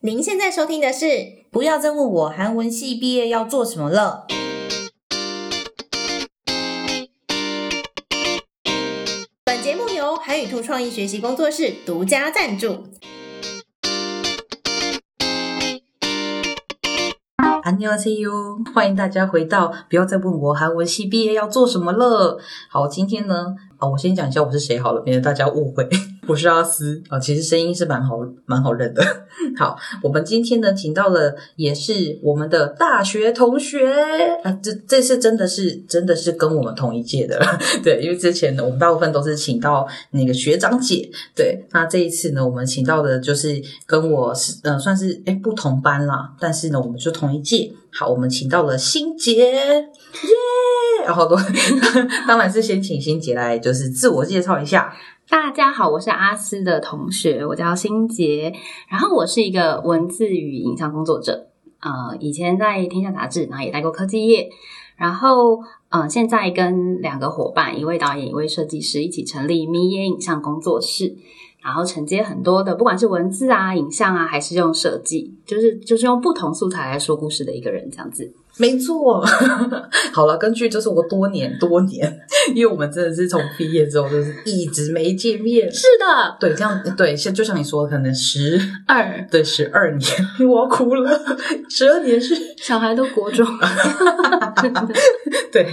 您现在收听的是《不要再问我韩文系毕业要做什么了》。本节目由韩语兔创意学习工作室独家赞助。 안녕하세요，欢迎大家回到不要再问我韩文系毕业要做什么了。好，今天呢，啊，我先讲一下我是谁好了，免得大家误会。 我是阿斯啊，其实声音是蛮好蛮好认的。好，我们今天呢，请到了也是我们的大学同学啊，这这次真的是真的是跟我们同一届的，对，因为之前呢，我们大部分都是请到那个学长姐，对，那这一次呢，我们请到的就是跟我是呃算是哎不同班啦，但是呢，我们就同一届。好，我们请到了欣杰，耶！然后都 当然是先请欣杰来就是自我介绍一下。大家好，我是阿斯的同学，我叫欣杰，然后我是一个文字与影像工作者，呃，以前在天下杂志，然后也待过科技业，然后呃，现在跟两个伙伴，一位导演，一位设计师，一起成立咪耶影像工作室，然后承接很多的，不管是文字啊、影像啊，还是用设计，就是就是用不同素材来说故事的一个人，这样子。没错，好了，根据就是我多年多年，因为我们真的是从毕业之后就是一直没见面。是的，对，这样对，像就像你说，的，可能十二对十二年，我要哭了，十二年是小孩都国中，对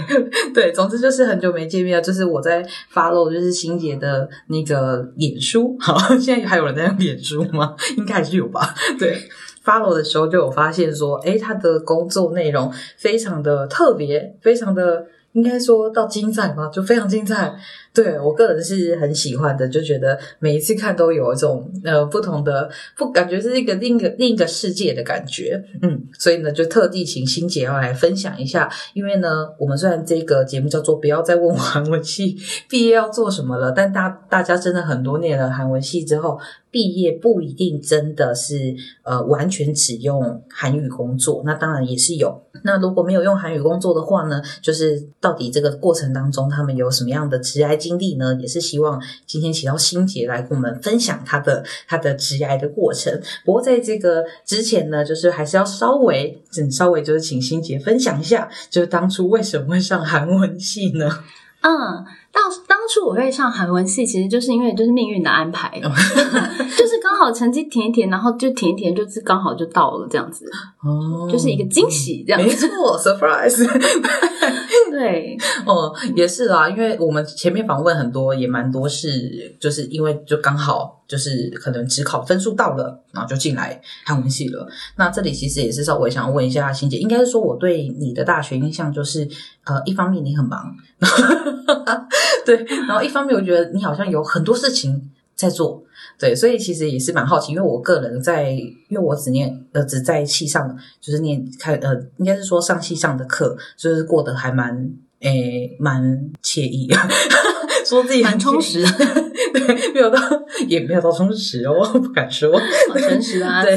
对，总之就是很久没见面了。就是我在 follow 就是欣姐的那个脸书，好，现在还有人在用脸书吗？应该还是有吧，对。Follow 的时候就有发现说，诶，他的工作内容非常的特别，非常的应该说到精彩吧，就非常精彩。对我个人是很喜欢的，就觉得每一次看都有一种呃不同的不感觉是一个另一个另一个世界的感觉，嗯，所以呢就特地请欣姐要来分享一下，因为呢我们虽然这个节目叫做不要再问我韩文系毕业要做什么了，但大大家真的很多年了韩文系之后。毕业不一定真的是呃完全只用韩语工作，那当然也是有。那如果没有用韩语工作的话呢，就是到底这个过程当中他们有什么样的职涯经历呢？也是希望今天请到心姐来跟我们分享她的她的职涯的过程。不过在这个之前呢，就是还是要稍微嗯稍微就是请心姐分享一下，就是当初为什么会上韩文系呢？嗯。当当初我会上韩文系，其实就是因为就是命运的安排，就是刚好成绩填一填，然后就填一填，就是刚好就到了这样子，哦，就是一个惊喜这样子。没错，surprise。对，哦，也是啦，因为我们前面访问很多，也蛮多是，就是因为就刚好就是可能只考分数到了，然后就进来韩文系了。那这里其实也是稍微想要问一下欣姐，应该是说我对你的大学印象就是，呃，一方面你很忙。对，然后一方面我觉得你好像有很多事情在做，对，所以其实也是蛮好奇，因为我个人在，因为我只念呃只在戏上，就是念开呃，应该是说上戏上的课，就是过得还蛮诶蛮惬意，说自己蛮充实，对，没有到也没有到充实哦，不敢说，好诚实啊，对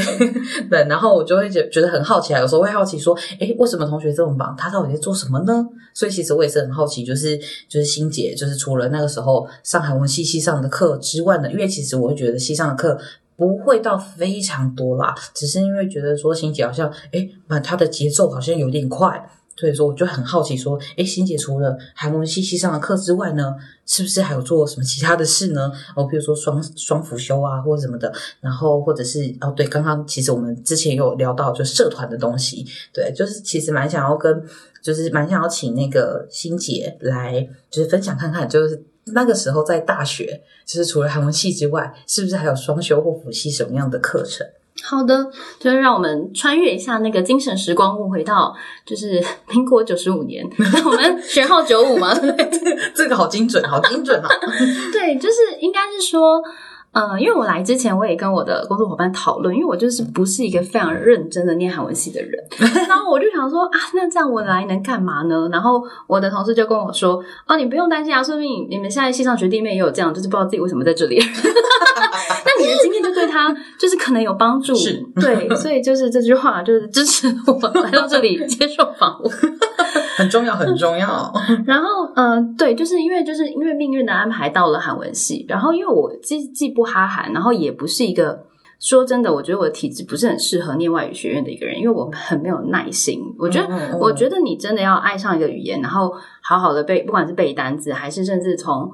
对，然后我就会觉觉得很好奇啊，有时候会好奇说，诶，为什么同学这么忙，他到底在做什么呢？所以其实我也是很好奇，就是就是欣姐，就是除了那个时候上韩文系系上的课之外呢，因为其实我会觉得系上的课不会到非常多啦，只是因为觉得说欣姐好像诶，把她的节奏好像有点快。所以说，我就很好奇，说，诶，欣姐除了韩文系系上的课之外呢，是不是还有做什么其他的事呢？哦，比如说双双辅修啊，或者什么的，然后或者是哦，对，刚刚其实我们之前有聊到就社团的东西，对，就是其实蛮想要跟，就是蛮想要请那个欣姐来，就是分享看看，就是那个时候在大学，就是除了韩文系之外，是不是还有双修或辅系什么样的课程？好的，就是让我们穿越一下那个精神时光物，回到 就是民国九十五年，我们学号九五嘛，这个好精准，好精准啊！对，就是应该是说。呃，因为我来之前，我也跟我的工作伙伴讨论，因为我就是不是一个非常认真的念韩文系的人，然后我就想说啊，那这样我来能干嘛呢？然后我的同事就跟我说，哦，你不用担心啊，说明你们现在系上学弟妹也有这样，就是不知道自己为什么在这里。那你的经验就对他就是可能有帮助，是 对，所以就是这句话就是支持我来到这里接受访问。很重要，很重要。然后，嗯、呃，对，就是因为就是因为命运的安排到了韩文系，然后因为我既既不哈韩，然后也不是一个说真的，我觉得我的体质不是很适合念外语学院的一个人，因为我很没有耐心。我觉得，嗯嗯嗯我觉得你真的要爱上一个语言，然后好好的背，不管是背单词，还是甚至从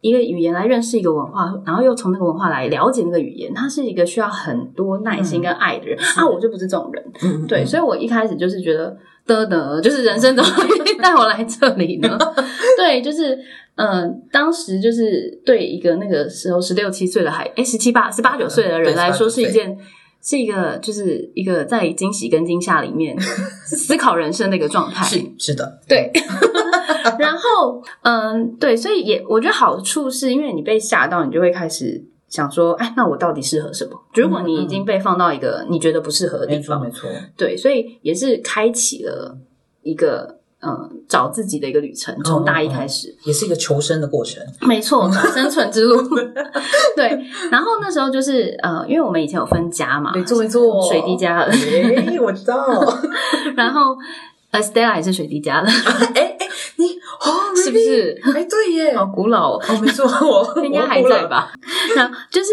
一个语言来认识一个文化，然后又从那个文化来了解那个语言，他是一个需要很多耐心跟爱的人、啊！我就不是这种人，嗯对，所以我一开始就是觉得，的的，就是人生怎么会 带我来这里呢？对，就是嗯、呃当时就是对一个那个时候十六七岁的孩，哎，十七八、十八九岁的人来说，是一件是一个就是一个在惊喜跟惊吓里面思考人生的一个状态。是是的，对，然后嗯，对，所以也我觉得好处是因为你被吓到，你就会开始想说，哎，那我到底适合什么？如果你已经被放到一个你觉得不适合的地方，没错对，所以也是开启了一个嗯找自己的一个旅程，从大一开始。也是一个求生的过程。没错，生存之路。对，然后那时候就是呃，因为我们以前有分家嘛，没错没错，水滴家的，哎，我知道，然后呃，Stella 也是水滴家的，哎哎，你哦，是不是？哎，对耶，好古老哦，哦，没错，我 应该还在？吧？那就是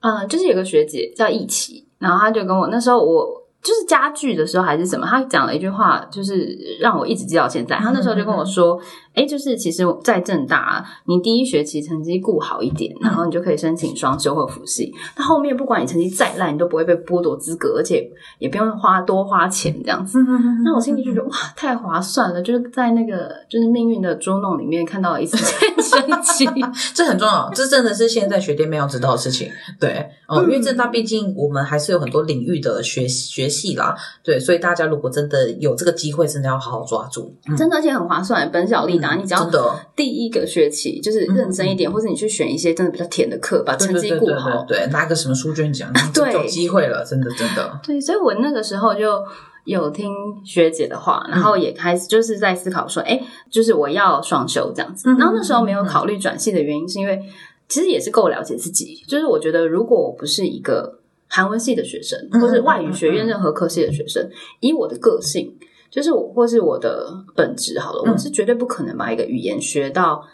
呃，就是有个学姐叫易琦，然后她就跟我那时候我。就是家具的时候还是什么，她讲了一句话，就是让我一直记到现在。她那时候就跟我说：“哎、就是其实，在正大，你第一学期成绩顾好一点，然后你就可以申请双修或辅系。那后面不管你成绩再烂，你都不会被剥夺资格，而且也不用花多花钱这样子。”那我心里就觉得哇，太划算了！就是在那个就是命运的捉弄里面看到了一丝生机。这很重要，这真的是现在学弟妹要知道的事情。对，哦、因为正大毕竟我们还是有很多领域的学学系啦，对，所以大家如果真的有这个机会，真的要好好抓住。嗯真的，而且很划算，本小利达。你只要第一个学期就是认真一点，或者你去选一些真的比较甜的课，把成绩对对对对顾好。对，对拿个什么书卷奖，对就有机会了，真的真的。对，所以我那个时候就有听学姐的话，然后也开始就是在思考说，哎、就是我要双休这样子。嗯然后那时候没有考虑转系的原因，是因为其实也是够了解自己，就是我觉得如果我不是一个韩文系的学生，嗯或是外语学院任何科系的学生，以我的个性。就是我，或是我的本质好了，嗯我是绝对不可能把一个语言学到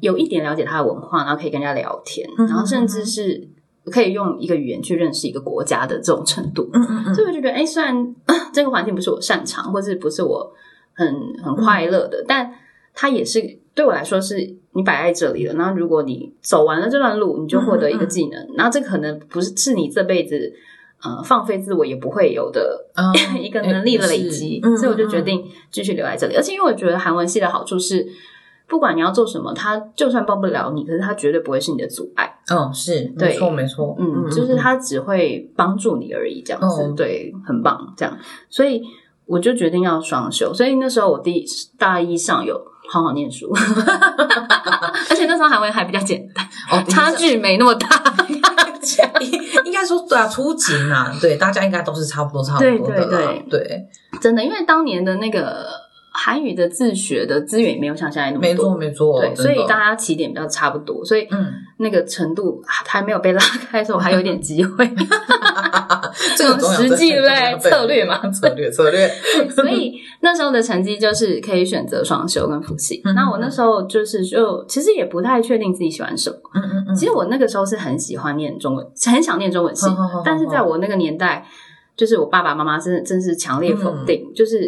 有一点了解它的文化，然后可以跟人家聊天，嗯然后甚至是可以用一个语言去认识一个国家的这种程度。嗯嗯嗯，所以我就觉得，哎，虽然 这个环境不是我擅长，或是不是我很很快乐的，但它也是对我来说是你摆在这里了。然后如果你走完了这段路，你就获得一个技能，然后这可能不是是你这辈子呃放飞自我也不会有的嗯 一个能力的累积，嗯所以我就决定继续留在这里。而且因为我觉得韩文系的好处是。不管你要做什么，他就算帮不了你，可是他绝对不会是你的阻碍。嗯，是对没错没错，嗯，就是他只会帮助你而已，这样子，嗯对，很棒，这样，所以我就决定要双休。所以那时候我第大一上有好好念书，而且那时候韩文还比较简单，哦，差距没那么大。应该说对啊，初级嘛，对，大家应该都是差不多差不多的啦，对对，真的，因为当年的那个韩语的自学的资源也没有像现在那么多。没错。没错，对，所以大家起点比较差不多，所以嗯，那个程度还没有被拉开的时候，我还有点机会。这个很重要实际对不对策略嘛策略 策略，所以那时候的成绩就是可以选择双修跟辅系。嗯那我那时候就是就其实也不太确定自己喜欢什么。嗯嗯嗯，其实我那个时候是很喜欢念中文，很想念中文系 但是在我那个年代，就是我爸爸妈妈真的真是强烈否嗯定，就是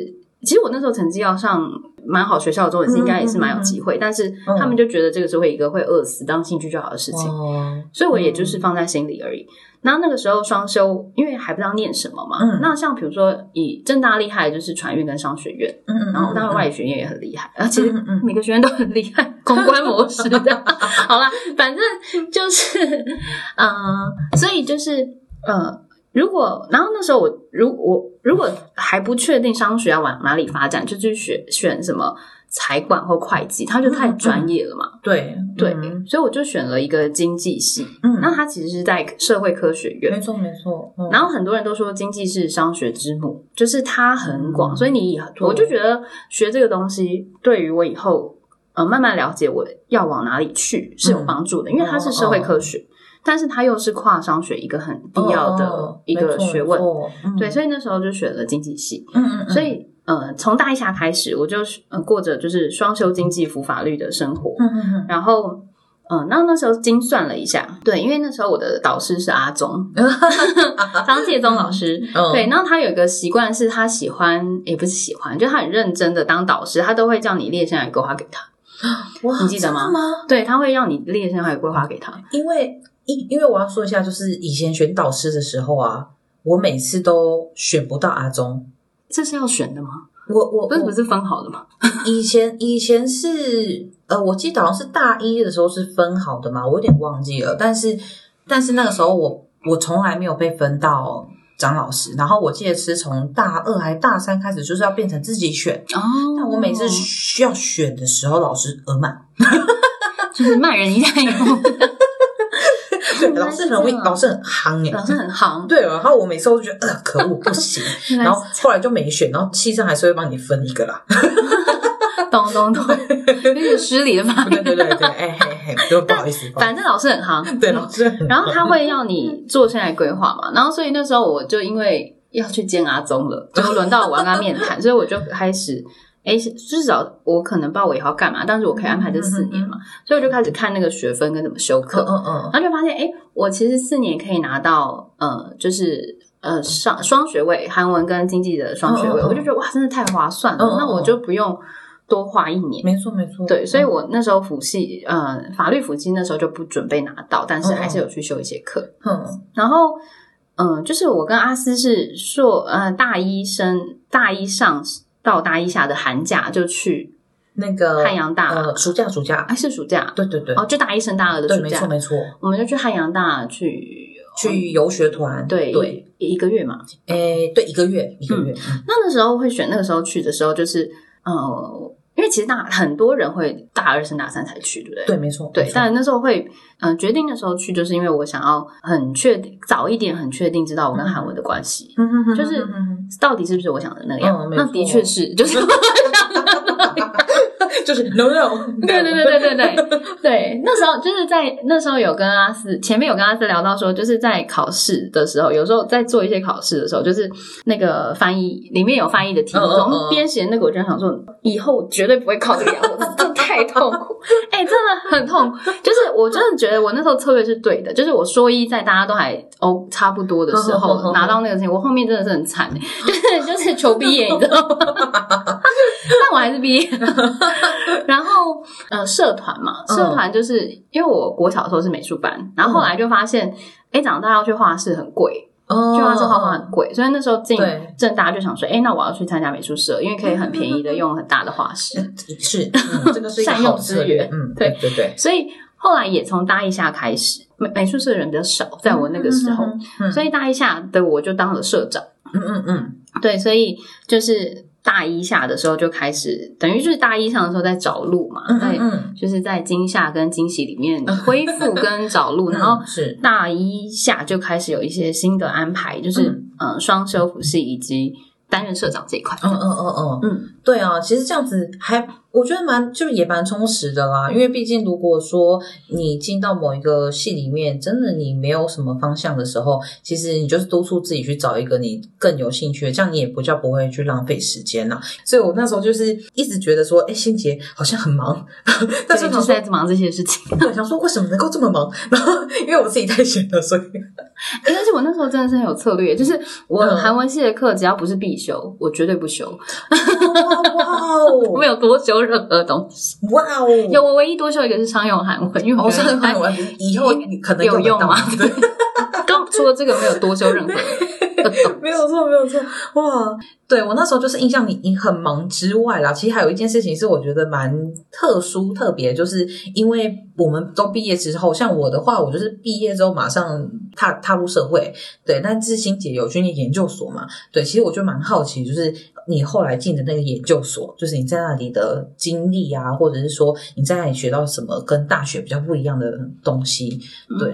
其实我那时候成绩要上。蛮好学校的中文系嗯应该也是蛮有机会，但是他们就觉得这个是会一个会饿死当兴趣就好的事情，哦，所以我也就是放在心里而已。然后那个时候双修，因为还不知道念什么嘛，嗯。那像比如说以正大厉害就是传运跟商学院，嗯嗯，然后当然外语学院也很厉害，然后其实每个学院都很厉害，公关模式的。好啦，反正就是，嗯、所以就是呃，如果然后那时候我如我如果还不确定商学要往哪里发展，就去选选什么财管或会计，他就太专业了嘛。对对，嗯。所以我就选了一个经济系，嗯。那他其实是在社会科学院没。错没错，嗯。然后很多人都说经济是商学之母，就是它很广，嗯所以你以后我就觉得学这个东西对于我以后呃慢慢了解我要往哪里去是有帮助的，因为它是社会科学，但是它又是跨商学一个很必要的哦一个学问。对，以所以那时候就选了经济系，嗯嗯，所以呃从大一下开始，我就呃过着就是双修经济服法律的生活，嗯嗯嗯然后嗯，那那时候精算了一下，对，因为那时候我的导师是阿宗，张介宗老师，嗯对，然后他有一个习惯是他喜欢，也不是喜欢，就他很认真的当导师，他都会叫你列生涯规划给他，哇你记得吗？对，他会让你列生涯规划给他，因为因因为我要说一下，就是以前选导师的时候啊，我每次都选不到阿忠。这是要选的吗？我我我不是不是分好的吗？以前以前是呃，我记得好像是大一的时候是分好的嘛，我有点忘记了。但是但是那个时候我我从来没有被分到张老师，然后我记得是从大二还大三开始就是要变成自己选，哦，但我每次需要选的时候，老师额满，就是骂人一下以后，对，老师很会，老师很夯哎、老师很行，对，然后我每次都觉得呃可恶不行，然后后来就没选，然后系上还是会帮你分一个啦。懂懂懂，有点失礼的嘛 对言。对对对，哎嘿嘿，就不好意思，反正老师很行，思对老师很，然后他会要你做生涯规划嘛，然后所以那时候我就因为要去见阿宗了，就轮到我要跟他面谈，所以我就开始。哎，至少我可能不知道我以后要干嘛，但是我可以安排这四年嘛，所以我就开始看那个学分跟怎么修课，嗯嗯然后就发现，哎，我其实四年可以拿到，呃，就是呃上双学位，韩文跟经济的双学位，我就觉得哇，真的太划算了，那我就不用多花一年。没错没错，对，所以我那时候辅系，呃，法律辅系那时候就不准备拿到，但是还是有去修一些课。嗯。然后，嗯、就是我跟阿斯是硕，呃，大一升大一上到大一下的寒假就去那个汉阳大，呃暑假暑假，还是暑假？对对对，哦，就大一升大二的对暑假，没错没错，我们就去汉阳大去去游学团，对对，一一个月嘛。诶对一个月一个月，嗯。那那时候会选那个时候去的时候，就是呃，因为其实大很多人会大二升大三才去，对不对？对没错对但那时候会，嗯、决定的时候去，就是因为我想要很确定，早一点很确定知道我跟韩文的关系，就是到底是不是我想的那样。嗯那的确是，就是 就是 no no，对对对对对对 对，那时候就是在那时候有跟阿斯前面有跟阿斯聊到说，就是在考试的时候，有时候在做一些考试的时候，就是那个翻译里面有翻译的题目，嗯嗯嗯我们边写那个，我就想说，以后绝对不会考这个样子，真的太痛苦，哎、真的很痛苦。就是我真的觉得我那时候策略是对的，就是我说一在大家都还哦差不多的时候嗯拿到那个成绩，我后面真的是很惨，就是就是求毕业，你知道吗？但我还是毕业了。然后呃，社团嘛，嗯。社团就是、因为我国小的时候是美术班，然后后来就发现，哎、长大要去画室很贵，哦去画室画画很贵，所以那时候进正大就想说，哎、那我要去参加美术社，因为可以很便宜的 用很大的画室。是 嗯这个是善用资源嗯对对对，所以后来也从大一下开始，美美术社的人比较少，在我那个时候，嗯。所以大一下的我就当了社长。嗯嗯嗯。对，所以就是大一下的时候就开始，等于就是大一上的时候在找路嘛，嗯在嗯。嗯，就是在惊吓跟惊喜里面恢复跟找路，然后嗯是。大一下就开始有一些新的安排，就是嗯。呃双修辅系以及担任社长这一块。嗯嗯嗯嗯。嗯，对啊，其实这样子还我觉得蛮就也蛮充实的啦，因为毕竟如果说你进到某一个系里面，真的你没有什么方向的时候，其实你就是督促自己去找一个你更有兴趣的，这样你也不叫不会去浪费时间啦。所以我那时候就是一直觉得说，哎，欣杰好像很忙，但是对，就。是在忙这些事情。我，想说为什么能够这么忙？然后因为我自己太闲了，所以而且我那时候真的是很有策略，就是我嗯韩文系的课只要不是必修，我绝对不修，哇我 没有多修任何东西。哦，哇哦，有我唯一多修一个是商用韩文，因为我是很好，以后可能有用吗？对。刚除了这个没有多修任何 没有错，没有错，哇！对我那时候就是印象你你很忙之外啦，其实还有一件事情是我觉得蛮特殊特别，就是因为我们都毕业之后，像我的话，我就是毕业之后马上踏踏入社会，对。但志新姐有去念研究所嘛？对，其实我就蛮好奇，就是你后来进的那个研究所，就是你在那里的经历啊，或者是说你在那里学到什么跟大学比较不一样的东西？对，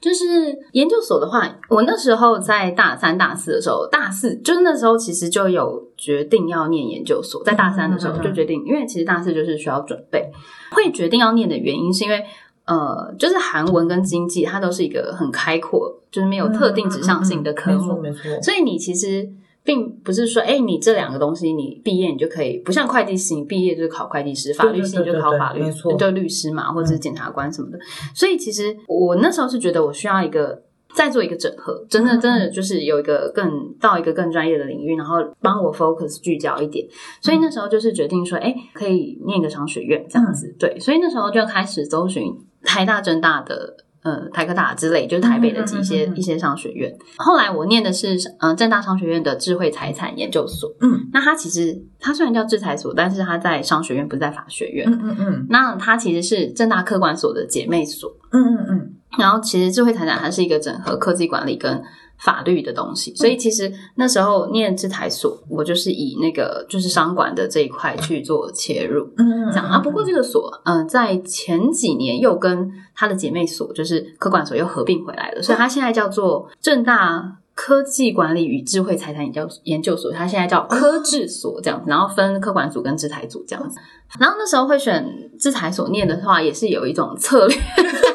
就是研究所的话，我那时候在大三、大四的时候，大四就那时候其实就有决定要念研究所，在大三的时候就决定，因为其实大四就是需要准备，会决定要念的原因是因为。呃，就是韩文跟经济，它都是一个很开阔，就是没有特定指向性的科目。所以你其实并不是说，哎，你这两个东西你毕业你就可以，不像会计师，你毕业就是考会计师，法律系你就考法律，就律师嘛，或者是检察官什么的。所以其实我那时候是觉得我需要一个。再做一个整合，真的真的就是有一个更到一个更专业的领域，然后帮我 focus 聚焦一点。所以那时候就是决定说，哎，可以念个商学院这样子。对，所以那时候就开始搜寻台大、政大的。呃，台科大之类，就是台北的一些、一些商学院。后来我念的是呃正大商学院的智慧财产研究所。嗯，那它其实它虽然叫制裁所，但是它在商学院，不是在法学院。嗯嗯嗯那它其实是正大科管所的姐妹所。嗯嗯嗯，然后其实智慧财产它是一个整合科技管理跟法律的东西，所以其实那时候念制台所，我就是以那个就是商管的这一块去做切入。嗯这样。啊，不过这个所，嗯、在前几年又跟他的姐妹所，就是科管所又合并回来了，所以它现在叫做正大科技管理与智慧财产研究研究所，它现在叫 科智所这样子，然后分科管组跟制裁组这样子。然后那时候会选制裁所念的话，也是有一种策略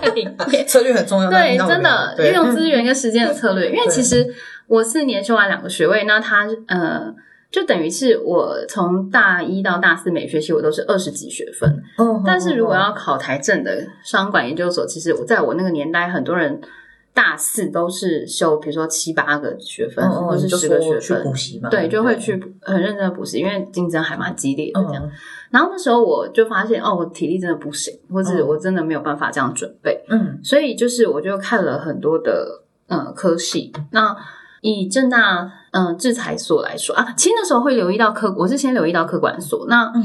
在里面。策略很重要。对，真的对运用资源跟时间的策略。因为其实我四年修完两个学位，那他呃，就等于是我从大一到大四每学期我都是二十几学分。哦但是如果要考台政的商管研究所，其实我在我那个年代，很多人大四都是修，比如说七八个学分，或是就十个学分。补习嘛，对，就会去很认真的补习，因为竞争还蛮激烈的这样。嗯然后那时候我就发现，哦，我体力真的不行，或者嗯。我真的没有办法这样准备。嗯。所以就是我就看了很多的呃科系，那以正大嗯、呃制裁所来说啊，其实那时候会留意到科，我是先留意到科管所，那嗯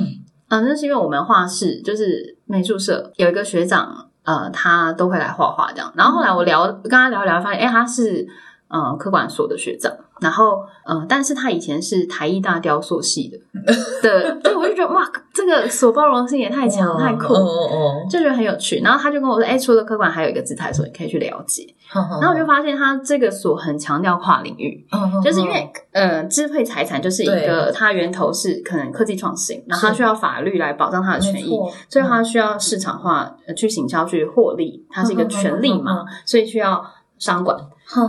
嗯、呃那是因为我们画室就是美术社有一个学长，呃，他都会来画画这样，然后后来我聊跟他聊一聊，发现哎他是呃科管所的学长，然后呃，但是他以前是台艺大雕塑系的对，对，我就觉得哇，这个所包容性也太强太酷，哦哦就觉得很有趣。然后他就跟我说：“哎、除了科管，还有一个自台所，你可以去了解。”哦，然后我就发现他这个所很强调跨领域，嗯就是因为呃，支配财产就是一个它源头是可能科技创新，然后它需要法律来保障它的权益，所以它需要市场化呃去行销去获利，它是一个权利嘛，所以需要商管。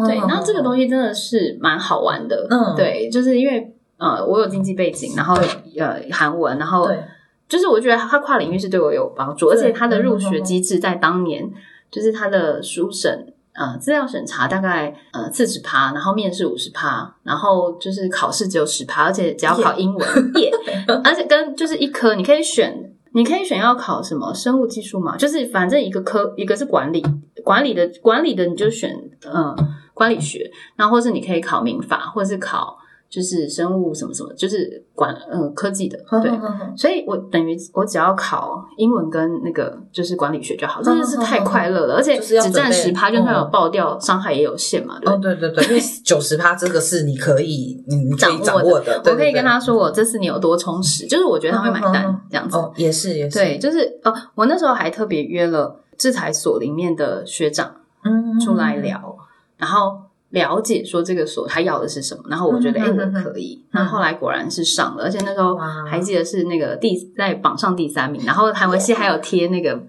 对，那这个东西真的是蛮好玩的，嗯。对，就是因为呃，我有经济背景，然后呃韩文，然后对。就是我觉得它跨领域是对我有帮助，而且它的入学机制在当年就是它的书审。呃，资料审查大概呃四十趴，然后面试五十趴，然后就是考试只有十趴，而且只要考英文耶 而且跟就是一科你可以选，你可以选要考什么生物技术嘛，就是反正一个科一个是管理，管理的管理的你就选呃管理学，然后是你可以考民法，或者是考就是生物什么什么，就是管呃科技的，对。所以我等于我只要考英文跟那个就是管理学就好，真的是太快乐了，而且只占十趴，就算有嗯爆掉，伤害也有限嘛，哦，对？对对对，因为九十趴这个是你可以你掌握的我可以跟他说我这次你有多充实，就是我觉得他会买单嗯嗯嗯这样子。哦，也是也是，对，就是哦，我那时候还特别约了制裁所里面的学长嗯出来，聊，然后了解说这个所他要的是什么，然后我觉得哎、诶我可以，那后来果然是上了，而且那时候还记得是那个第在榜上第三名，然后韩文系还有贴那个哦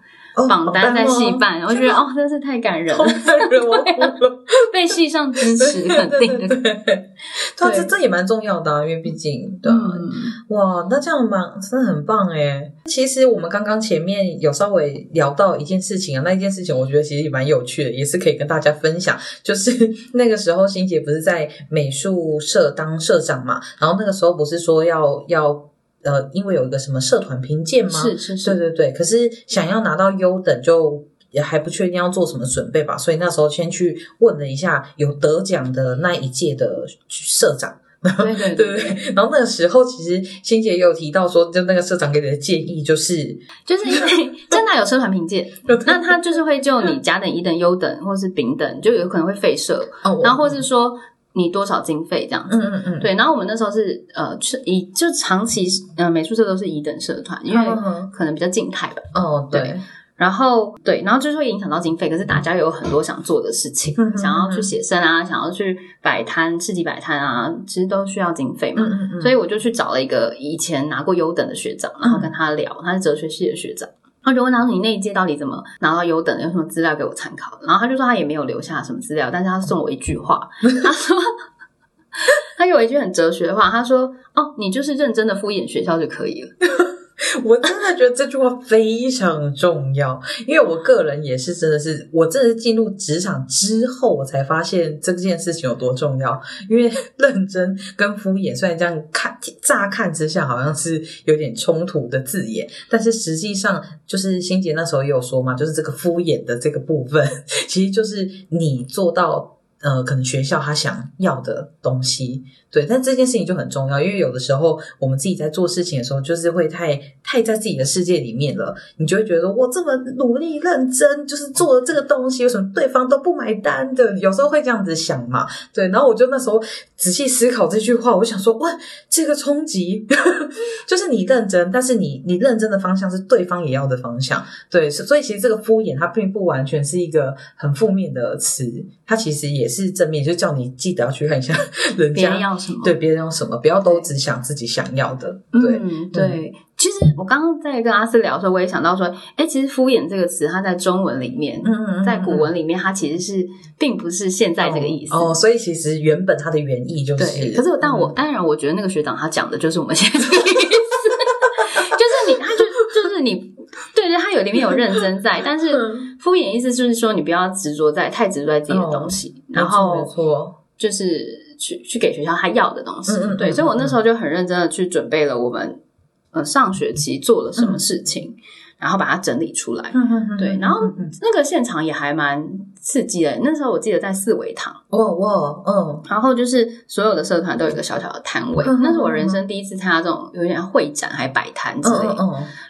榜单在系吗办，我觉得哦真是太感人了，感人，我哭了。被戏上支持肯定的，对这这也蛮重要的啊，因为毕竟对哇，那这样蛮真的很棒哎。其实我们刚刚前面有稍微聊到一件事情啊，那一件事情我觉得其实也蛮有趣的，也是可以跟大家分享。就是那个时候，欣姐不是在美术社当社长嘛，然后那个时候不是说要要呃，因为有一个什么社团评鉴吗？是是是，对对对，可是想要拿到优等就。也还不确定要做什么准备吧，所以那时候先去问了一下有得奖的那一届的社长，对对对对？然后那个时候，其实欣姐也有提到说，就那个社长给你的建议就是，就是因为 真的有社团评鉴，那他就是会就你甲等、乙等、优等或是丙等，就有可能会废社，哦，然后或是说你多少经费这样子。嗯嗯嗯，对，然后我们那时候是呃，是以就长期呃美术社都是乙等社团，因为嗯嗯可能比较静态吧。哦，对对，然后对，然后就是会影响到经费，可是大家有很多想做的事情，嗯嗯嗯想要去写生啊，想要去摆摊、市集摆摊啊，其实都需要经费嘛。嗯嗯嗯，所以我就去找了一个以前拿过优等的学长，然后跟他聊，他是哲学系的学长。然后就问他说：“你那一届到底怎么拿到优等的？有什么资料给我参考？”然后他就说他也没有留下什么资料，但是他送我一句话，他说：“他有一句很哲学的话，他说：“哦，你就是认真的敷衍学校就可以了。” 我真的觉得这句话非常重要，因为我个人也是真的是，我真的是进入职场之后，我才发现这件事情有多重要。因为认真跟敷衍，虽然这样看乍看之下好像是有点冲突的字眼，但是实际上就是欣姐那时候也有说嘛，就是这个敷衍的这个部分，其实就是你做到呃，可能学校他想要的东西。对，但这件事情就很重要，因为有的时候我们自己在做事情的时候，就是会太太在自己的世界里面了，你就会觉得我这么努力认真，就是做了这个东西，为什么对方都不买单的？有时候会这样子想嘛。对，然后我就那时候仔细思考这句话，我想说，哇，这个冲击 就是你认真，但是你你认真的方向是对方也要的方向。对，所以其实这个敷衍它并不完全是一个很负面的词，它其实也是正面，就叫你记得要去看一下 人家。对别人用什么，不要都只想自己想要的。对对，其实我刚刚在跟阿斯聊的时候，我也想到说，哎，其实“敷衍”这个词，它在中文里面，在古文里面，它其实是并不是现在这个意思哦。所以其实原本它的原意就是，可是但我当然我觉得那个学长他讲的就是我们现在这个意思，就是你，他就就是你，对对，他有里面有认真在，但是敷衍意思就是说你不要执着在太执着在自己的东西，然后错，就是。去去给学校他要的东西，对，所以我那时候就很认真的去准备了我们呃上学期做了什么事情。然后把它整理出来，对，然后那个现场也还蛮刺激的。那时候我记得在四维堂，哇哇，嗯，然后就是所有的社团都有一个小小的摊位，那是我人生第一次参加这种有点会展还摆摊之类。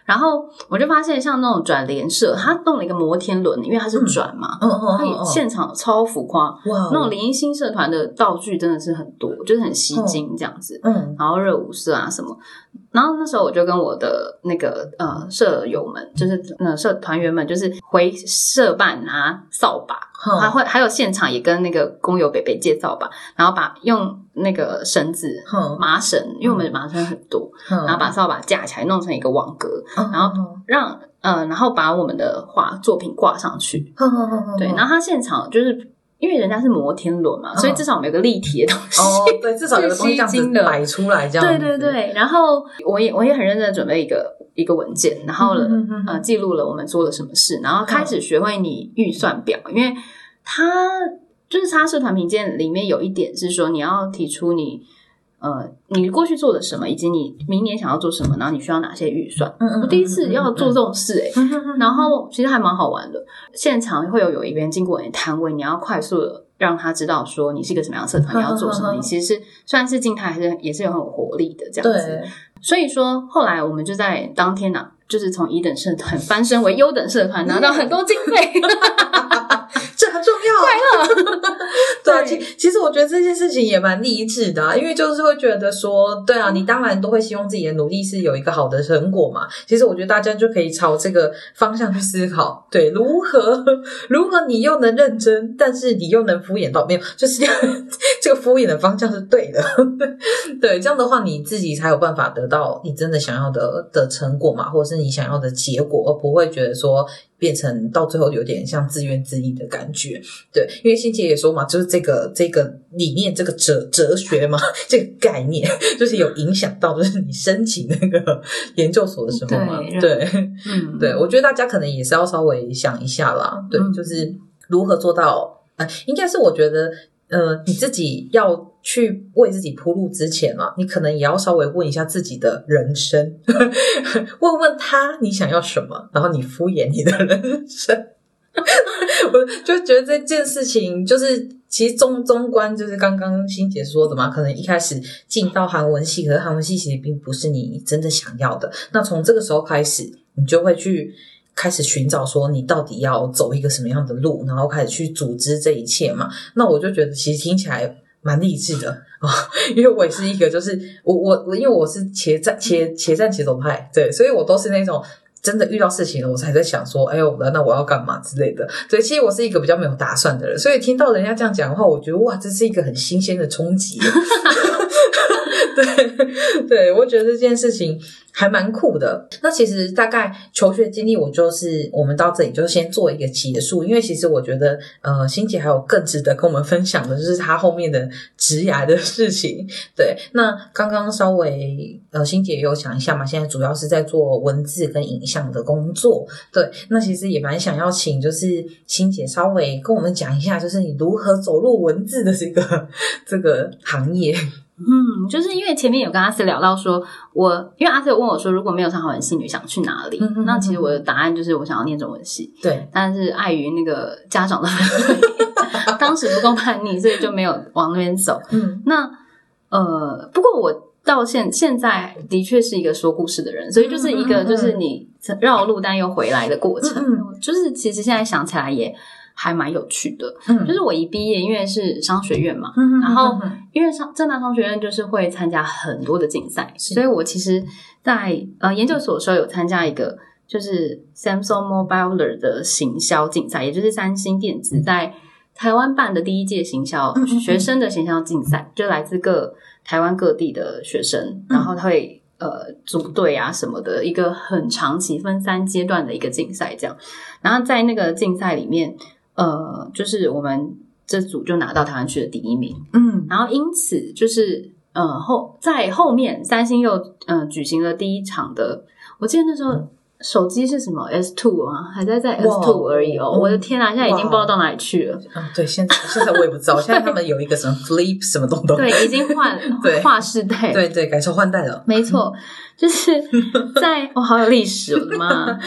然后我就发现，像那种转联社，他弄了一个摩天轮，因为它是转嘛，嗯嗯，现场超浮夸，哇，那种联新社团的道具真的是很多，就是很吸睛这样子，嗯，然后热舞社啊什么。然后那时候我就跟我的那个呃舍友们，就是那社团员们，就是回社办拿扫把，还会还有现场也跟那个工友北北介绍吧，然后把用那个绳子麻绳，因为我们麻绳很多，然后把扫把架起来弄成一个网格，然后让呃然后把我们的画作品挂上去，对，然后他现场就是。因为人家是摩天轮嘛，所以至少我们有个立体的东西。哦，对，至少有个东西这样子摆出来，这样。对对对，然后我也我也很认真的准备一个一个文件，然后呃记录了我们做了什么事，然后开始学会你预算表，因为他就是他社团评鉴里面有一点是说你要提出你。呃，你过去做了什么，以及你明年想要做什么，然后你需要哪些预算？嗯我第一次要做这种事，哎，然后其实还蛮好玩的。现场会有有一边经过你摊位，你要快速的让他知道说你是一个什么样的社团，你要做什么。你其实是虽然是静态，还是也是有很有活力的这样子。所以说后来我们就在当天呢，就是从一等社团 翻身为优等社团，拿到很多经费。这很重要，快乐。对，其其实我觉得这件事情也蛮励志的，因为就是会觉得说，对啊，你当然都会希望自己的努力是有一个好的成果嘛。其实我觉得大家就可以朝这个方向去思考，对，如何 如何你又能认真，但是你又能敷衍到没有，就是 这个敷衍的方向是对的，对，这样的话你自己才有办法得到你真的想要的的成果嘛，或者是你想要的结果，而不会觉得说。变成到最后有点像自怨自艾的感觉，对，因为欣姐也说嘛，就是这个这个理念，这个哲哲学嘛，这个概念，就是有影响到，就是你申请那个研究所的时候嘛，对，嗯，对，我觉得大家可能也是要稍微想一下啦，对，就是如何做到，呃，应该是我觉得。呃，你自己要去为自己铺路之前啊，你可能也要稍微问一下自己的人生，问问他你想要什么，然后你敷衍你的人生。我就觉得这件事情就是，其实中中观就是刚刚欣姐说的嘛，可能一开始进到韩文系，可是韩文系其实并不是你真的想要的。那从这个时候开始，你就会去。开始寻找说你到底要走一个什么样的路，然后开始去组织这一切嘛？那我就觉得其实听起来蛮励志的啊，因为我也是一个就是我我我因为我是且战且且战且走派，对，所以我都是那种真的遇到事情了，我才在想说，哎呦，那我要干嘛之类的。对，其实我是一个比较没有打算的人，所以听到人家这样讲的话，我觉得哇，这是一个很新鲜的冲击。对对，我觉得这件事情还蛮酷的。那其实大概求学经历，我就是我们到这里就先做一个结束，因为其实我觉得呃，欣姐还有更值得跟我们分享的，就是她后面的职涯的事情。对，那刚刚稍微呃，欣姐也有讲一下嘛，现在主要是在做文字跟影像的工作。对，那其实也蛮想要请就是欣姐稍微跟我们讲一下，就是你如何走入文字的这个这个行业。嗯，就是因为前面有跟阿斯聊到说，我因为阿斯有问我说，如果没有上好文系，你想去哪里？嗯嗯嗯那其实我的答案就是我想要念中文系，对，但是碍于那个家长的反对，当时不够叛逆，所以就没有往那边走。嗯那呃，不过我到现现在的确是一个说故事的人，所以就是一个就是你绕路但又回来的过程，嗯就是其实现在想起来也还蛮有趣的。嗯就是我一毕业，因为是商学院嘛，嗯然后因为商正大商学院就是会参加很多的竞赛，所以我其实在呃研究所的时候有参加一个就是 Samsung Mobile 的行销竞赛，也就是三星电子在台湾办的第一届行销学生的行销竞赛，就来自各台湾各地的学生，然后他会。呃，组队啊什么的，一个很长期分三阶段的一个竞赛，这样。然后在那个竞赛里面，呃，就是我们这组就拿到台湾区的第一名。嗯然后因此就是呃后在后面三星又呃举行了第一场的，我记得那时候手机是什么 S two 啊，还在在 S 哇 two 而已哦，嗯我的天啊，现在已经不知道到哪里去了。嗯，对，现在现在我也不知道，现在他们有一个什么 Flip 什么东东，对，已经换 对划世代，对对，改朝换代了。没错，就是在我、好有历史，我的妈！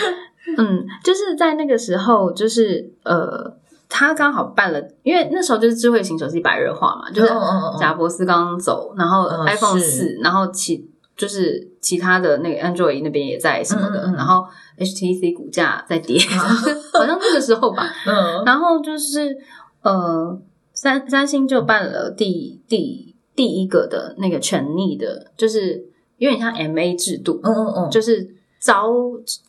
嗯，就是在那个时候，就是呃，他刚好办了，因为那时候就是智慧型手机白热化嘛，就是贾博斯刚刚走，然后嗯 iPhone 是。四，然后其就是其他的那个 Android 那边也在什么的，嗯嗯嗯。然后 HTC 股价在跌，好像那个时候吧，嗯。然后就是呃，三三星就办了第第第一个的那个权利的，就是有点像 MA 制度，嗯嗯嗯，就是招，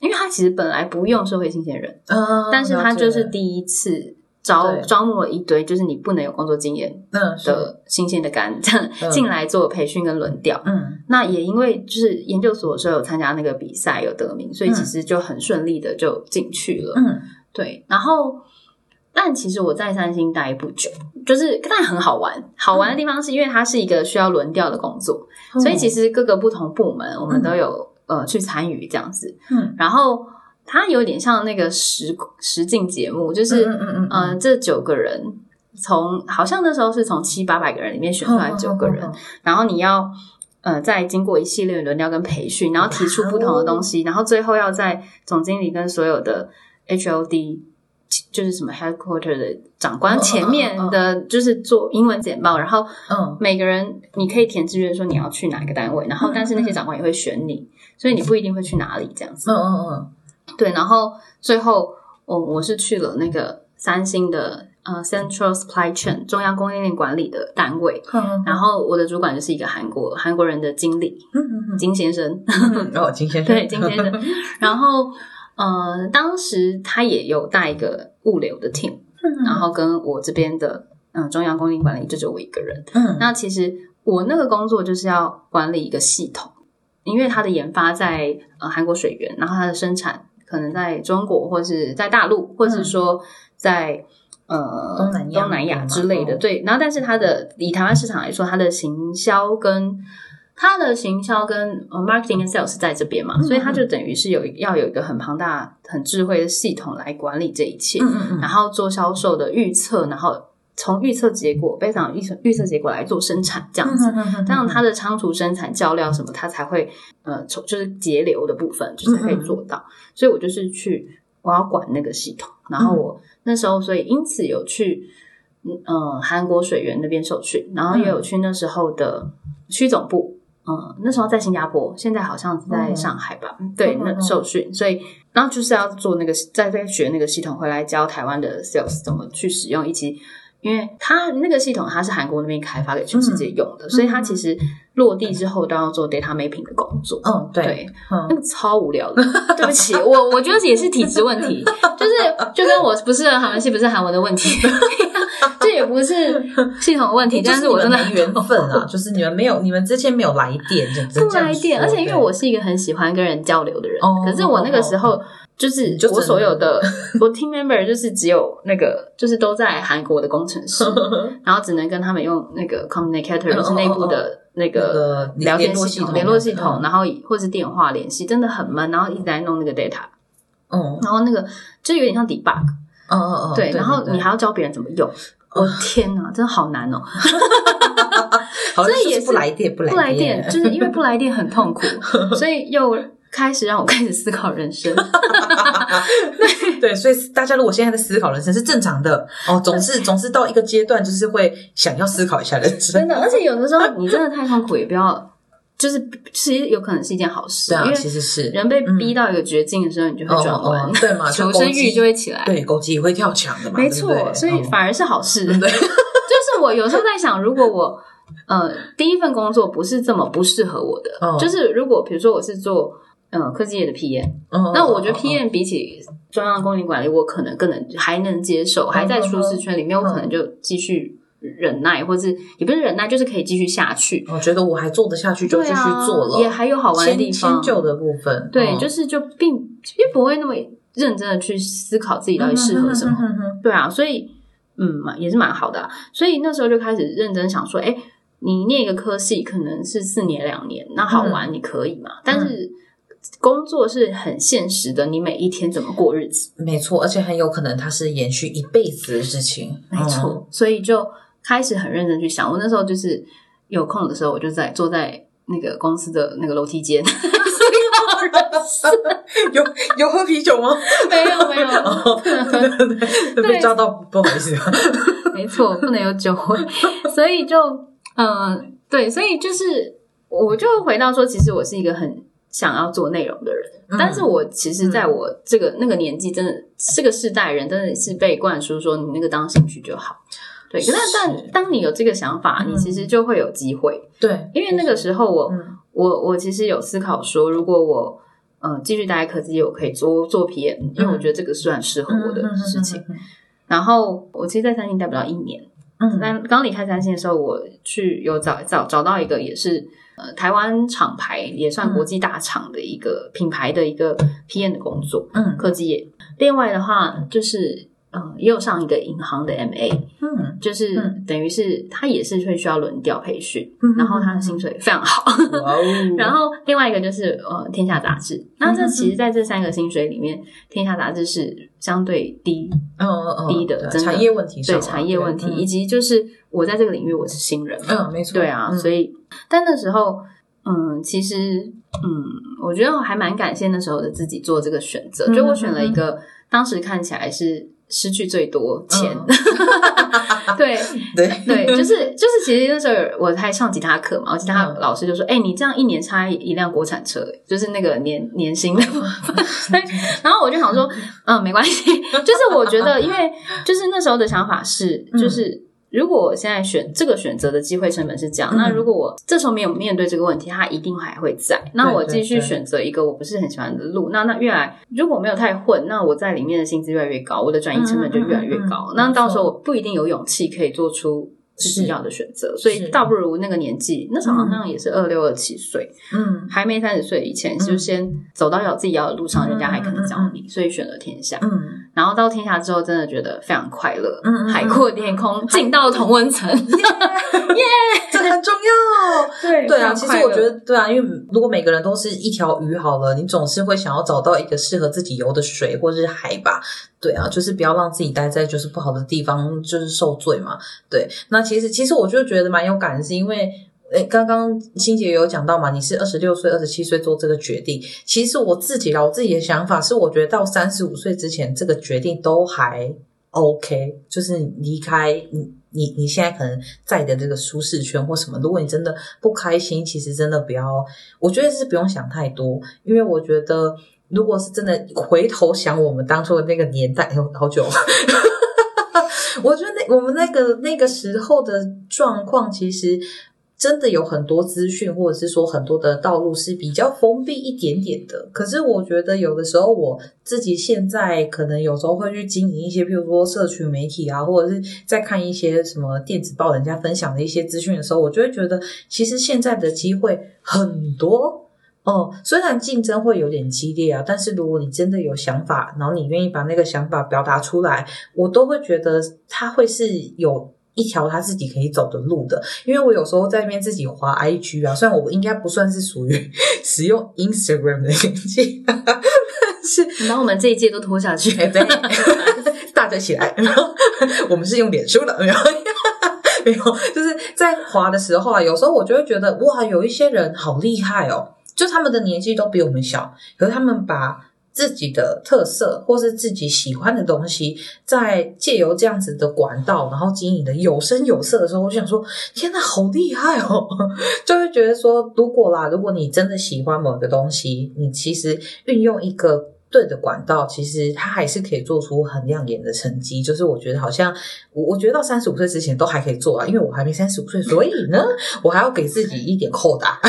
因为他其实本来不用社会新鲜人，嗯，但是他就是第一次招招募了一堆，就是你不能有工作经验嗯的新鲜的干这样嗯。进来做培训跟轮调。嗯。那也因为就是研究所的时候有参加那个比赛有得名，所以嗯。其实就很顺利的就进去了。嗯。对，然后但其实我在三星待不久，就是但很好玩。好玩的地方是因为它是一个需要轮调的工作，嗯所以其实各个不同部门我们都有、呃去参与这样子。嗯。然后它有点像那个实实境节目，就是嗯嗯嗯呃这九个人从好像那时候是从七八百个人里面选出来九个人，嗯然后你要呃再经过一系列轮调跟培训，然后提出不同的东西，然后最后要在总经理跟所有的 HOD 就是什么 headquarter 的长官嗯嗯嗯前面的，就是做英文简报，然后嗯。每个人你可以填志愿说你要去哪个单位，然后嗯但是那些长官也会选你，所以你不一定会去哪里这样子。嗯嗯嗯。对，然后最后我我是去了那个三星的呃 Central Supply Chain 中央供应链管理的单位，嗯嗯，然后我的主管就是一个韩国韩国人的经理嗯嗯嗯。金先生，嗯，哦，金先生，对金先生，然后呃当时他也有带一个物流的 team，嗯然后跟我这边的嗯、呃中央供应链管理就只有我一个人，嗯。那其实我那个工作就是要管理一个系统，因为它的研发在呃韩国水源，然后它的生产可能在中国或是在大陆，或是说在。呃，东南亚东南亚之类的，嗯对。然后，但是它的以台湾市场来说，它的行销跟它的行销跟呃 marketing 跟 sales 在这边嘛，嗯所以它就等于是有要有一个很庞大、很智慧的系统来管理这一切。然后做销售的预测，然后从预测结果，非常预测预测结果来做生产，这样子，嗯这样它的仓储生产、较量什么，它才会呃，从就是节流的部分，就是可以做到。所以我就是去我要管那个系统，然后我那时候所以因此有去嗯呃韩国水源那边受训，然后也有去那时候的区总部。嗯，那时候在新加坡，现在好像是在上海吧？对，那受训，所以然后就是要做那个，在在学那个系统，回来教台湾的 sales 怎么去使用，以及因为它那个系统它是韩国那边开发给全世界用的，所以它其实落地之后都要做 data mapping 的工作。嗯对，对，嗯那个超无聊的，对不起，我我觉得也是体质问题，就是就跟我不是韩文系不是韩文的问题，这也不是系统的问题，但是我真的没缘分啊，就是你们没有，你们之前没有来电，不来电。而且因为我是一个很喜欢跟人交流的人，可是我那个时候就是我所有的我 team member 就是只有那个就是都在韩国的工程师，然后只能跟他们用那个 communicator 就是内部的那个聊天系统、联络系统，然后或是电话联系，真的很闷，然后一直在弄那个 data，嗯，然后那个就有点像 debug。哦哦哦，对，然后你还要教别人怎么用，我天哪，真的好难哦！所以也是不来电，不来电，就是因为不来电很痛苦，所以又开始让我开始思考人生。对 对，所以大家如果现在在思考人生是正常的哦，总是总是到一个阶段，就是会想要思考一下人生。真的，而且有的时候你真的太痛苦，也不要。就是其实有可能是一件好事，对啊其实是人被逼到一个绝境的时候，你就会转弯，对嘛？求生欲就会起来，对，狗急也会跳墙的嘛。没错，所以反而是好事。对，就是我有时候在想，如果我呃第一份工作不是这么不适合我的，就是如果比如说我是做呃科技业的 PM，那我觉得 PM 比起中央公理管理，我可能更能还能接受，还在舒适圈里面，我可能就继续。忍耐，或是也不是忍耐，就是可以继续下去。我觉得我还做得下去，就继续做了。也还有好玩的地方，迁就的部分。对，就是就并并不会那么认真的去思考自己到底适合什么。对啊，所以嗯，也是蛮好的。所以那时候就开始认真想说，哎，你念一个科系可能是四年两年，那好玩你可以嘛？但是工作是很现实的，你每一天怎么过日子？没错，而且很有可能它是延续一辈子的事情。没错，所以就。开始很认真去想，我那时候就是有空的时候，我就在坐在那个公司的那个楼梯间，有有喝啤酒吗？没 有没有，不能喝，被抓到不好意思。没错，不能有酒味，所以就嗯，对，所以就是我就回到说，其实我是一个很想要做内容的人，但是我其实在我这个那个年纪，真的这个世代人真的是被灌输说，你那个当兴趣就好。对，但但当你有这个想法，你其实就会有机会。对，因为那个时候我我我其实有思考说，如果我嗯继续待在科技业，我可以做做 PM，因为我觉得这个是很适合我的事情。然后我其实，在三星待不到一年。嗯，但刚离开三星的时候，我去有找找找到一个也是呃台湾厂牌，也算国际大厂的一个品牌的一个 PM 的工作。嗯，科技业。另外的话就是。嗯，也有上一个银行的 MA，嗯，就是等于是他也是会需要轮调培训，嗯然后他的薪水非常好。然后另外一个就是呃，天下杂志。那这其实在这三个薪水里面，天下杂志是相对低，嗯嗯低的，产业问题对产业问题，以及就是我在这个领域我是新人，嗯，没错，对啊，所以但那时候，嗯，其实嗯，我觉得我还蛮感谢那时候的自己做这个选择，就我选了一个当时看起来是。失去最多钱，对对 对，就是就是，其实那时候我还上吉他课嘛，我吉他老师就说：“哎，你这样一年差一辆国产车，就是那个年年薪的。”然后我就想说：“嗯，没关系。”就是我觉得，因为就是那时候的想法是，就是。如果我现在选这个选择的机会成本是这样，那如果我这时候没有面对这个问题，它一定还会在。那我继续选择一个我不是很喜欢的路，那那越来如果没有太混，那我在里面的薪资越来越高，我的转移成本就越来越高。那到时候我不一定有勇气可以做出。自己要的选择，所以倒不如那个年纪，那时候好像也是二六二七岁，嗯，还没三十岁以前，就先走到要自己要的路上，人家还可能教你，所以选择天下，嗯，然后到天下之后，真的觉得非常快乐，嗯，海阔天空，进到同温层，耶，这很重要，对对啊，其实我觉得对啊，因为如果每个人都是一条鱼好了，你总是会想要找到一个适合自己游的水或者是海吧。对啊，就是不要让自己待在就是不好的地方，就是受罪嘛。对，那其实其实我就觉得蛮有感，是因为诶，刚刚欣姐有讲到嘛，你是二十六岁、二十七岁做这个决定。其实我自己啦，我自己的想法是，我觉得到三十五岁之前，这个决定都还 OK。就是离开你你你现在可能在的这个舒适圈或什么，如果你真的不开心，其实真的不要，我觉得是不用想太多，因为我觉得。如果是真的回头想我们当初的那个年代，好久，我觉得那我们那个那个时候的状况，其实真的有很多资讯，或者是说很多的道路是比较封闭一点点的。可是我觉得有的时候我自己现在可能有时候会去经营一些，譬如说社群媒体啊，或者是在看一些什么电子报人家分享的一些资讯的时候，我就会觉得其实现在的机会很多。哦，虽然竞争会有点激烈啊，但是如果你真的有想法，然后你愿意把那个想法表达出来，我都会觉得它会是有一条他自己可以走的路的。因为我有时候在那边自己滑 IG 啊，虽然我应该不算是属于 使用 Instagram 的年纪，但是你把我们这一届都拖下去，大家起来，然后我们是用脸书的，没有。没有，就是在滑的时候啊，有时候我就会觉得哇，有一些人好厉害哦，就他们的年纪都比我们小，可是他们把自己的特色或是自己喜欢的东西，在借由这样子的管道，然后经营的有声有色的时候，我就想说，天哪，好厉害哦！就会觉得说，如果啦，如果你真的喜欢某个东西，你其实运用一个。对的管道，其实它还是可以做出很亮眼的成绩。就是我觉得好像我我觉得到三十五岁之前都还可以做啊，因为我还没三十五岁，所以呢，我还要给自己一点扣打。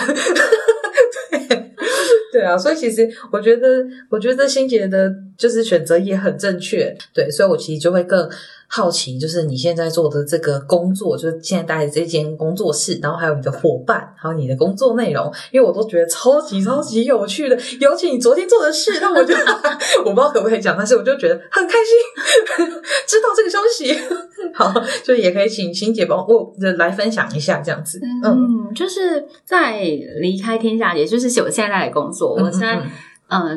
对啊，所以其实我觉得，我觉得欣姐的就是选择也很正确。对，所以我其实就会更。好奇，就是你现在做的这个工作，就是现在待的这间工作室，然后还有你的伙伴，还有你的工作内容，因为我都觉得超级超级有趣的。尤其你昨天做的事，让我觉得我不知道可不可以讲，但是我就觉得很开心，知道这个消息。好，就也可以请欣姐帮我来分享一下这样子。嗯，就是在离开天下，也就是我现在的工作，我现在。嗯，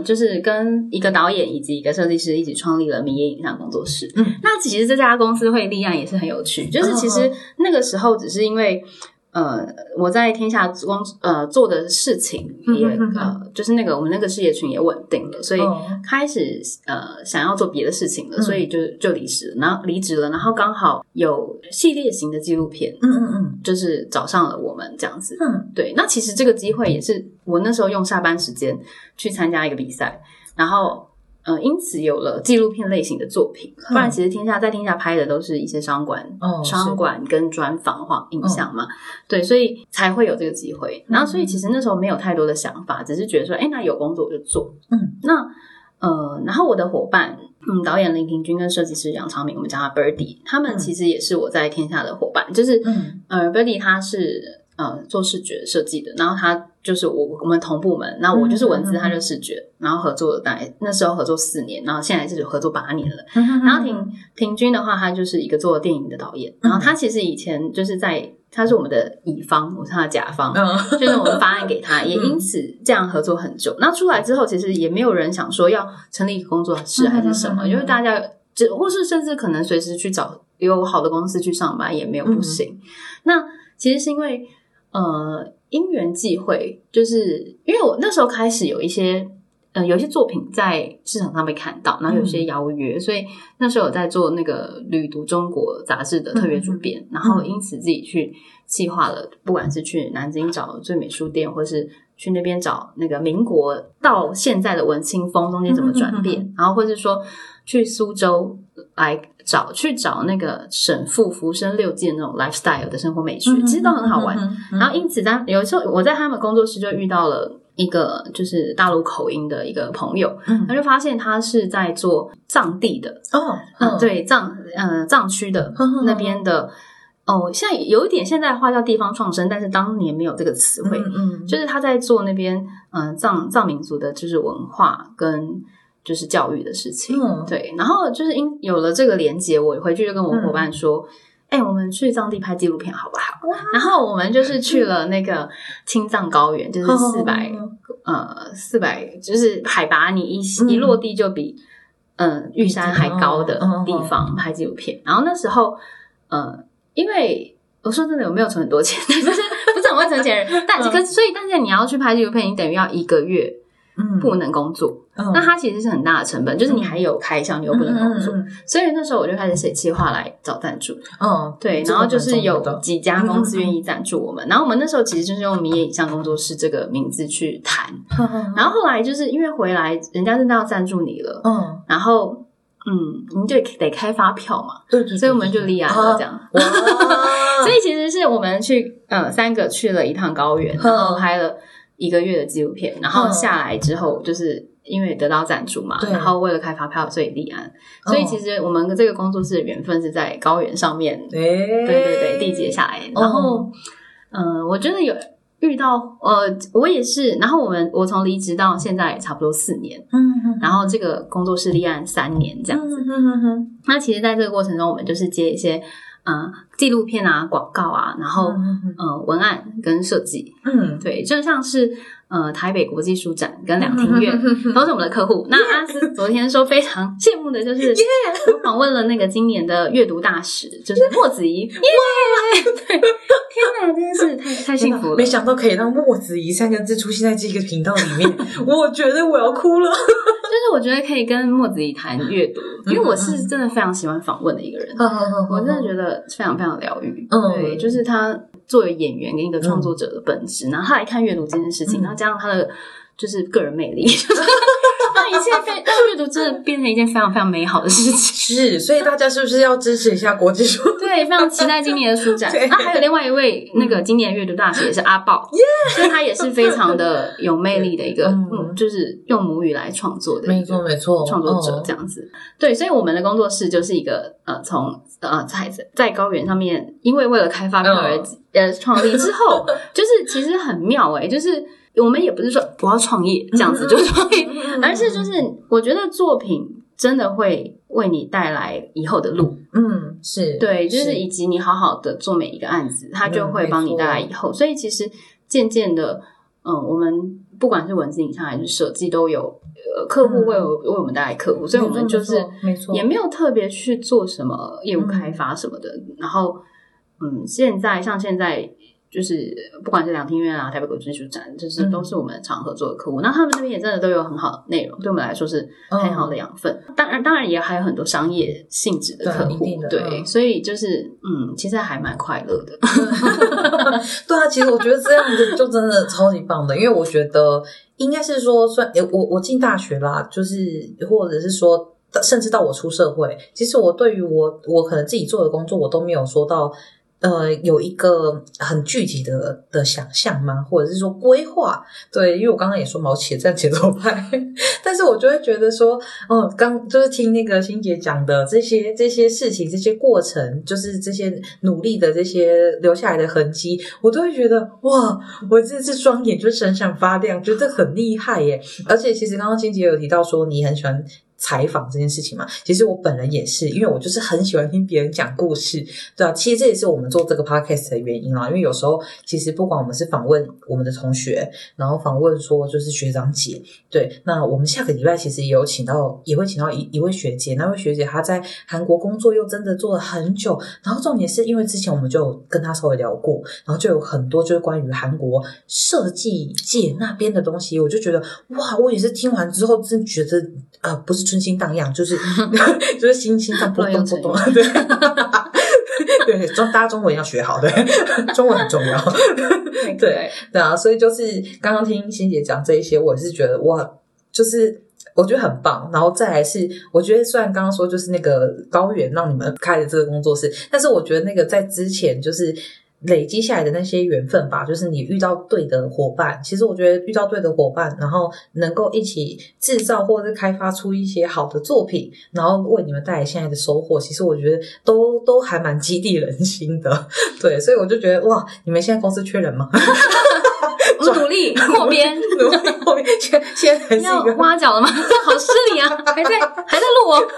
就是跟一个导演以及一个设计师一起创立了米野影像工作室。嗯，那其实这家公司会立案也是很有趣，就是其实那个时候只是因为。呃，我在天下工呃做的事情也呃，就是那个我们那个事业群也稳定了，所以开始呃想要做别的事情了，所以就就离职，然后离职了，然后刚好有系列型的纪录片，嗯嗯嗯，就是找上了我们这样子，嗯，对，那其实这个机会也是我那时候用下班时间去参加一个比赛，然后。呃，因此有了纪录片类型的作品，不然其实天下在天下拍的都是一些商管、商管跟专访或影像嘛，对，所以才会有这个机会。然后，所以其实那时候没有太多的想法，只是觉得说，哎，那有工作我就做。嗯，那呃，然后我的伙伴，嗯，导演林平君跟设计师杨长明，我们叫他 Birdy，他们其实也是我在天下的伙伴，就是呃，Birdy 他是。呃，做视觉设计的，然后他就是我我们同部门，那我就是文字，他就视觉，然后合作大概那时候合作四年，然后现在是合作八年了。然后平平均的话，他就是一个做电影的导演，然后他其实以前就是在他是我们的乙方，我是他的甲方，就是我们发案给他，也因此这样合作很久。那出来之后，其实也没有人想说要成立一个工作室还是什么，因为大家只或是甚至可能随时去找有好的公司去上班也没有不行。那其实是因为。呃，因缘际会，就是因为我那时候开始有一些，呃，有一些作品在市场上被看到，然后有些邀约，所以那时候有在做那个《旅读中国》杂志的特约主编，然后因此自己去计划了，不管是去南京找最美书店，或是去那边找那个民国到现在的文青风中间怎么转变，然后或是说去苏州来。找去找那个沈复浮生六记那种 lifestyle 的生活美学，其实都很好玩。然后因此，在有时候我在他们工作室就遇到了一个就是大陆口音的一个朋友，嗯他就发现他是在做藏地的哦，嗯，对藏嗯藏区的那边的哦，现在有一点现代化叫地方创生，但是当年没有这个词汇，嗯，就是他在做那边嗯藏藏民族的就是文化跟。就是教育的事情，对，然后就是因有了这个连接，我回去就跟我伙伴说：“哎，我们去藏地拍纪录片好不好？”然后我们就是去了那个青藏高原，就是四百呃四百，就是海拔你一一落地就比嗯玉山还高的地方拍纪录片。然后那时候，呃，因为我说真的，我没有存很多钱？就是不是很会存钱人，但可所以，但是你要去拍纪录片，你等于要一个月。不能工作，那它其实是很大的成本，就是你还有开销，你又不能工作，所以那时候我就开始写计划来找赞助。嗯，对，然后就是有几家公司愿意赞助我们，然后我们那时候其实就是用“明野影像工作室”这个名字去谈，然后后来就是因为回来人家真的要赞助你了，嗯，然后。嗯，你就得开发票嘛，对对，所以我们就立案了这样。所以其实是我们去呃三个去了一趟高原，然后拍了一个月的纪录片，然后下来之后就是。因为得到赞助嘛，然后为了开发票，所以立案。所以其实我们这个工作室的缘分是在高原上面，哎，对对对，缔结下来。然后，嗯、我觉得有遇到呃，我也是。然后我们我从离职到现在差不多四年，嗯然后这个工作室立案三年这样子。那其实，在这个过程中，我们就是接一些呃纪录片啊、广告啊，然后嗯呃文案跟设计，嗯，对，就像是呃台北国际书展跟两厅院都是我们的客户。那阿斯昨天说非常羡慕的就是，我访问了那个今年的阅读大使，就是莫子怡，耶！对，天哪，真的是太太幸福了。没想到可以让墨子怡三个字出现在这个频道里面，我觉得我要哭了。就是我觉得可以跟莫子怡谈阅读，因为我是真的非常喜欢访问的一个人。我真的觉得非常非常疗愈。嗯对，就是他作为演员跟一个创作者的本质，然后他来看阅读这件事情，嗯然后加上他的就是个人魅力，就 是让一切非让阅读真的变成一件非常非常美好的事情。是，所以大家是不是要支持一下国际书？对，非常期待今年的书展。对那还有另外一位那个今年的阅读大使也是阿豹，所以他也是非常的有魅力的一个，就是用母语来创作的，没错没错，创作者嗯这样子。对，所以我们的工作室就是一个呃，从呃在在高原上面，因为为了开发票而、嗯呃创立之后，就是其实很妙诶、就是我们也不是说我要创业这样子就创业，而是就是我觉得作品真的会为你带来以后的路。嗯是，对，就是以及你好好的做每一个案子，它就会帮你带来以后。所以其实渐渐的，嗯，我们不管是文字、影像还是设计，都有呃客户为我、为我们带来客户，所以我们就是没错，也没有特别去做什么业务开发什么的。然后，嗯，现在像现在。就是不管是两厅院啊、台北国际书展，就是嗯都是我们常合作的客户。那他们这边也真的都有很好的内容，对我们来说是很好的养分。当然，当然也还有很多商业性质的客户对所以就是嗯，其实还蛮快乐的。对啊，其实我觉得这样子就真的超级棒的，因为我觉得应该是说算，诶我我进大学啦，就是或者是说，甚至到我出社会，其实我对于我我可能自己做的工作，我都没有说到。呃，有一个很具体的的想象吗？或者是说规划？对，因为我刚刚也说毛且站节奏派，但是我就会觉得说，哦，刚就是听那个欣姐讲的这些这些事情、这些过程，就是这些努力的这些留下来的痕迹，我都会觉得哇，我这次双眼就闪闪发亮，觉得很厉害耶！而且其实刚刚欣姐有提到说你很喜欢。采访这件事情嘛，其实我本人也是，因为我就是很喜欢听别人讲故事，对啊，其实这也是我们做这个 podcast 的原因啊。因为有时候其实不管我们是访问我们的同学，然后访问说就是学长姐，对，那我们下个礼拜其实也有请到，也会请到一一位学姐，那位学姐她在韩国工作又真的做了很久，然后重点是因为之前我们就跟她稍微聊过，然后就有很多就是关于韩国设计界那边的东西，我就觉得哇，我也是听完之后真觉得呃不是春心荡漾，就是 就是心心脏扑通扑通，对。对，中大家中文要学好，对，中文很重要。对对啊，所以就是刚刚听欣姐讲这一些，我是觉得哇，就是我觉得很棒。然后再来是，我觉得虽然刚刚说就是那个高原让你们开的这个工作室，但是我觉得那个在之前就是。累积下来的那些缘分吧，就是你遇到对的伙伴。其实我觉得遇到对的伙伴，然后能够一起制造或者是开发出一些好的作品，然后为你们带来现在的收获，其实我觉得都都还蛮激励人心的。对，所以我就觉得哇，你们现在公司缺人吗？我们努力扩编，努力扩编现在现在要一个挖角了吗？好失礼啊！还在还在录哦。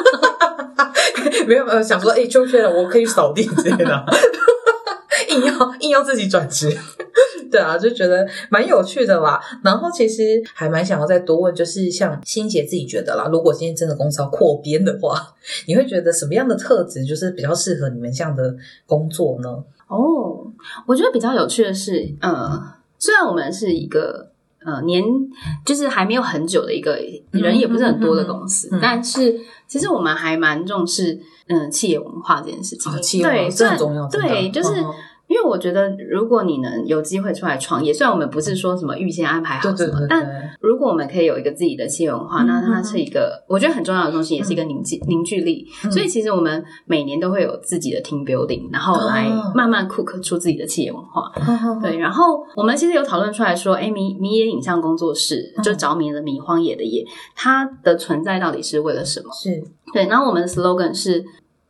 没有没有想说，哎、就缺人，我可以扫地之类的。硬要硬要自己转职，对啊，就觉得蛮有趣的啦。然后其实还蛮想要再多问，就是像欣姐自己觉得啦，如果今天真的公司要扩编的话，你会觉得什么样的特质就是比较适合你们这样的工作呢？哦，我觉得比较有趣的是，呃，虽然我们是一个呃年就是还没有很久的一个人也不是很多的公司，嗯嗯嗯嗯但是其实我们还蛮重视嗯、呃企业文化这件事情。啊企业文化对，这很重要，对，就是。嗯因因为我觉得如果你能有机会出来创业，虽然我们不是说什么预先安排好什么，对对对但，如果我们可以有一个自己的企业文化，嗯那它是一个我觉得很重要的东西，也是一个凝聚凝聚力。嗯。所以其实我们每年都会有自己的 team building，然后来哦。慢慢 cook 出自己的企业文化。对对，然后我们其实有讨论出来说，哎，迷迷野影像工作室嗯。就着迷的迷，荒野的野，它的存在到底是为了什么？是。对，然后我们的 slogan 是，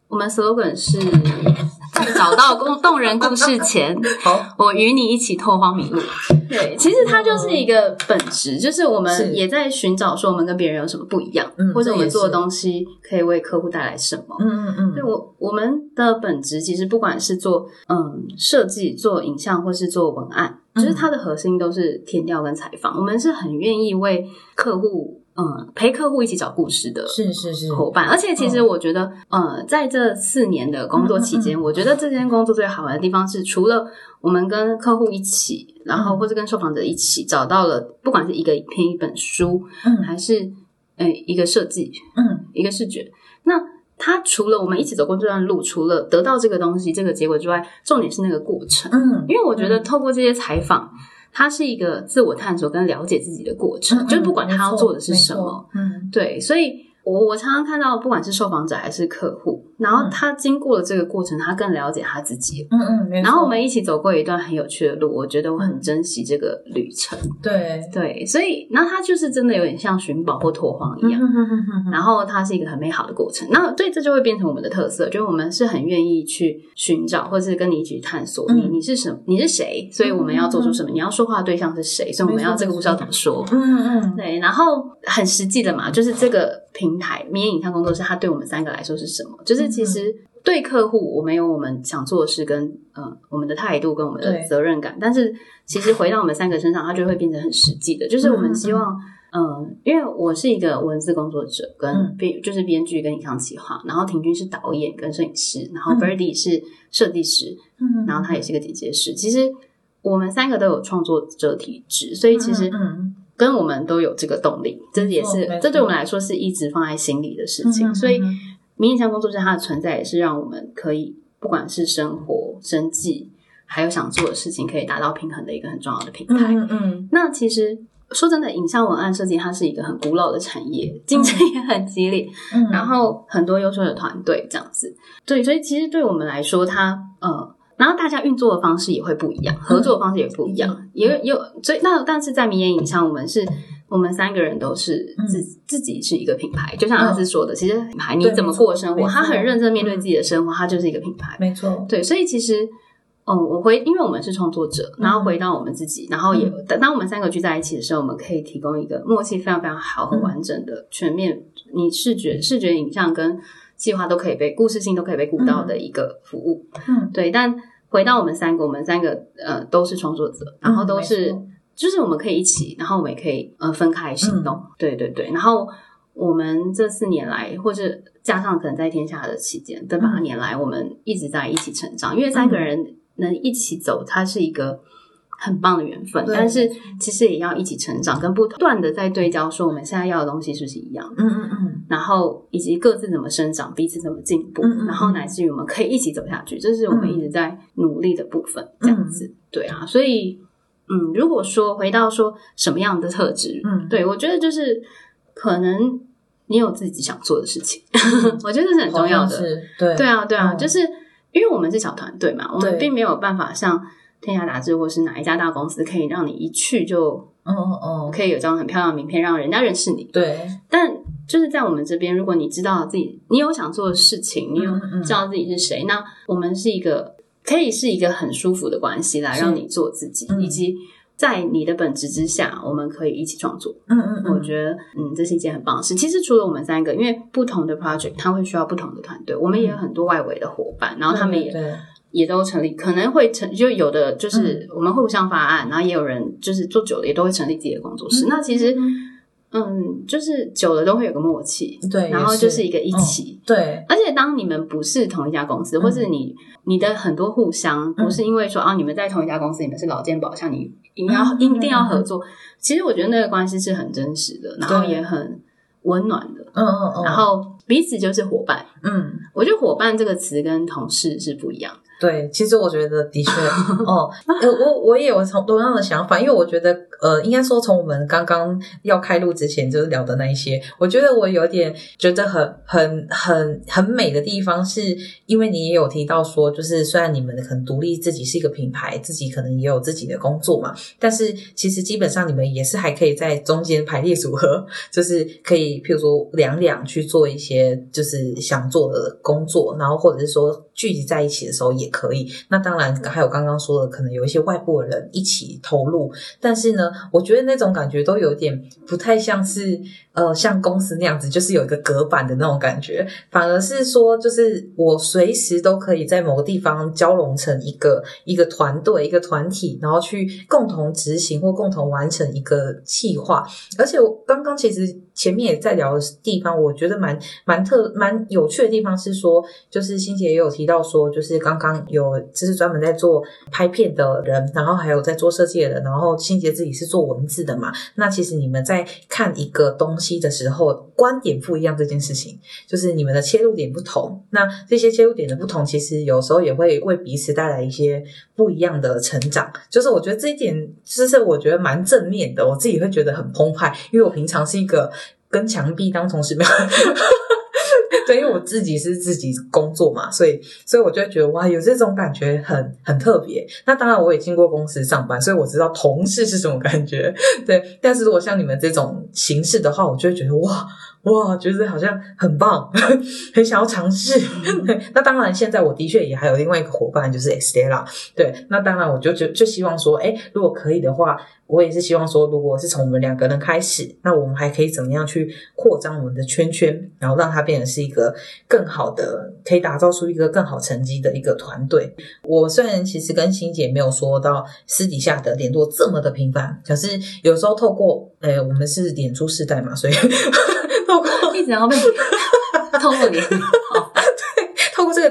我们 slogan 是在找到故动人故事前，好，我与你一起拓荒迷路。对，其实它就是一个本质，就是我们也在寻找说我们跟别人有什么不一样，嗯或者我们做的东西可以为客户带来什么。嗯嗯嗯，对我我们的本质其实不管是做嗯设计、做影像或是做文案，就是嗯它的核心都是填调跟采访。我们是很愿意为客户嗯陪客户一起找故事的。是是是，伙伴，而且其实我觉得，呃，在这四年的工作期间，嗯嗯嗯我觉得这件工作最好玩的地方是，除了我们跟客户一起，然后嗯。或者跟受访者一起找到了，不管是一个影片、一本书，嗯。还是呃一个设计、嗯。一个视觉，那它除了我们一起走过这段路，除了得到这个东西、这个结果之外，重点是那个过程。嗯，因为我觉得透过这些采访，它是一个自我探索跟了解自己的过程，就是不管他要做的是什么，，嗯。对，所以我我常常看到，不管是受访者还是客户，然后他经过了这个过程，他更了解他自己。嗯嗯，然后我们一起走过一段很有趣的路，我觉得我很珍惜这个旅程。对对，所以那他就是真的有点像寻宝或拓荒一样。嗯然后它是一个很美好的过程，那对这就会变成我们的特色，就是我们是很愿意去寻找，或是跟你一起探索你嗯你是什么，你是谁，所以我们要做出什么，你要说话的对象是谁，所以我们要这个故事要怎么说。嗯嗯对，然后很实际的嘛，就是这个平台明眼影像工作室，它对我们三个来说是什么？就是其实对客户，我们有我们想做的事跟呃我们的态度跟我们的对。责任感，但是其实回到我们三个身上，它就会变成很实际的，就是我们希望。嗯，因为我是一个文字工作者，跟嗯。编、就是编剧跟影像企划，然后庭君是导演跟摄影师，然后嗯。Birdy 是设计师，嗯然后他也是个剪接师。其实我们三个都有创作者体质，所以其实嗯跟我们都有这个动力，这也是这对我们来说是一直放在心里的事情。嗯所以明影像工作室它的存在也是让我们可以不管是生活、生计，还有想做的事情，可以达到平衡的一个很重要的平台。嗯嗯那其实说真的，影像文案设计它是一个很古老的产业，竞争也很激烈，嗯，然后很多优秀的团队这样子。对，所以其实对我们来说，它呃。然后大家运作的方式也会不一样，合作的方式也不一样，也有有所以那但是在明眼影像，我们是我们三个人都是自、自己是一个品牌，就像阿斯说的，其实品牌你怎么过生活，他很认真面对自己的生活，他就是一个品牌。没错，对，所以其实，嗯，我回，因为我们是创作者，然后回到我们自己，然后也当当我们三个聚在一起的时候，我们可以提供一个默契非常非常好、很完整的、全面，你视觉、视觉影像跟计划都可以被故事性都可以被顾到的一个服务。嗯。对，但回到我们三个，我们三个呃都是创作者，然后都是、就是我们可以一起，然后我们也可以呃分开行动。对对对，然后我们这四年来，或者加上可能在天下的期间，这八年来，我们一直在一起成长，因为三个人能一起走，它是一个。很棒的缘分，但是其实也要一起成长，跟不断的在对焦，说我们现在要的东西是不是一样，嗯嗯嗯。然后以及各自怎么生长，彼此怎么进步，嗯嗯嗯。然后乃至于我们可以一起走下去，这是我们一直在努力的部分。这样子，嗯。对啊，所以嗯，如果说回到说什么样的特质，嗯。对我觉得就是可能你有自己想做的事情，我觉得这是很重要的。对。对啊，对啊，嗯。就是因为我们是小团队嘛，我们并没有办法像天下杂志或是哪一家大公司可以让你一去就嗯嗯。嗯，可以有张很漂亮的名片，让人家认识你。对，但就是在我们这边，如果你知道自己，你有想做的事情，你有知道自己是谁，那我们是一个可以是一个很舒服的关系来让你做自己，嗯。以及在你的本质之下，我们可以一起创作。嗯嗯嗯，我觉得，嗯，这是一件很棒的事。其实除了我们三个，因为不同的 project，它会需要不同的团队，我们也有很多外围的伙伴，然后他们也对。对也都成立，可能会成就有的就是我们会互相发案，然后也有人就是做久了也都会成立自己的工作室。那其实，嗯，就是久了都会有个默契，对，然后就是一个一起。对，而且当你们不是同一家公司，或是你你的很多互相不是因为说啊你们在同一家公司，你们是老健保，像你一定要嗯一定要合作。其实我觉得那个关系是很真实的，然后也很温暖的，嗯嗯嗯，然后彼此就是伙伴。嗯，我觉得伙伴这个词跟同事是不一样的。对，其实我觉得的确，哦，呃，我我也有同同样的想法，因为我觉得，呃，应该说从我们刚刚要开录之前就是聊的那一些，我觉得我有点觉得很很很很美的地方，是因为你也有提到说，就是虽然你们可能独立自己是一个品牌，自己可能也有自己的工作嘛，但是其实基本上你们也是还可以在中间排列组合，就是可以譬如说两两去做一些就是想做的工作，然后或者是说聚集在一起的时候也可以。那当然还有刚刚说的，可能有一些外部的人一起投入，但是呢，我觉得那种感觉都有点不太像是呃像公司那样子，就是有一个隔板的那种感觉，反而是说就是我随时都可以在某个地方交融成一个一个团队、一个团体，然后去共同执行或共同完成一个计划。而且我刚刚其实前面也在聊的地方，我觉得蛮蛮特蛮有趣的地方是说，就是欣姐也有提到说，就是刚刚有就是专门在做拍片的人，然后还有在做设计的人，然后欣姐自己是做文字的嘛。那其实你们在看一个东西的时候，观点不一样这件事情，就是你们的切入点不同。那这些切入点的不同，其实有时候也会为彼此带来一些不一样的成长。就是我觉得这一点，就是我觉得蛮正面的，我自己会觉得很澎湃，因为我平常是一个跟墙壁当同事没有。对，因为我自己是自己工作嘛，所以所以我就会觉得哇，有这种感觉很很特别。那当然，我也经过公司上班，所以我知道同事是什么感觉。对，但是如果像你们这种形式的话，我就会觉得哇哇，觉得好像很棒，很想要尝试。对，那当然，现在我的确也还有另外一个伙伴，就是 Estella。对，那当然，我就就就希望说，哎，如果可以的话。我也是希望说，如果是从我们两个人开始，那我们还可以怎么样去扩张我们的圈圈，然后让它变成是一个个更好的，可以打造出一个更好成绩的一个团队。我虽然其实跟欣姐没有说到私底下的联络这么的频繁，可是有时候透过，呃，我们是脸出世代嘛，所以 透过一直要被 透过脸。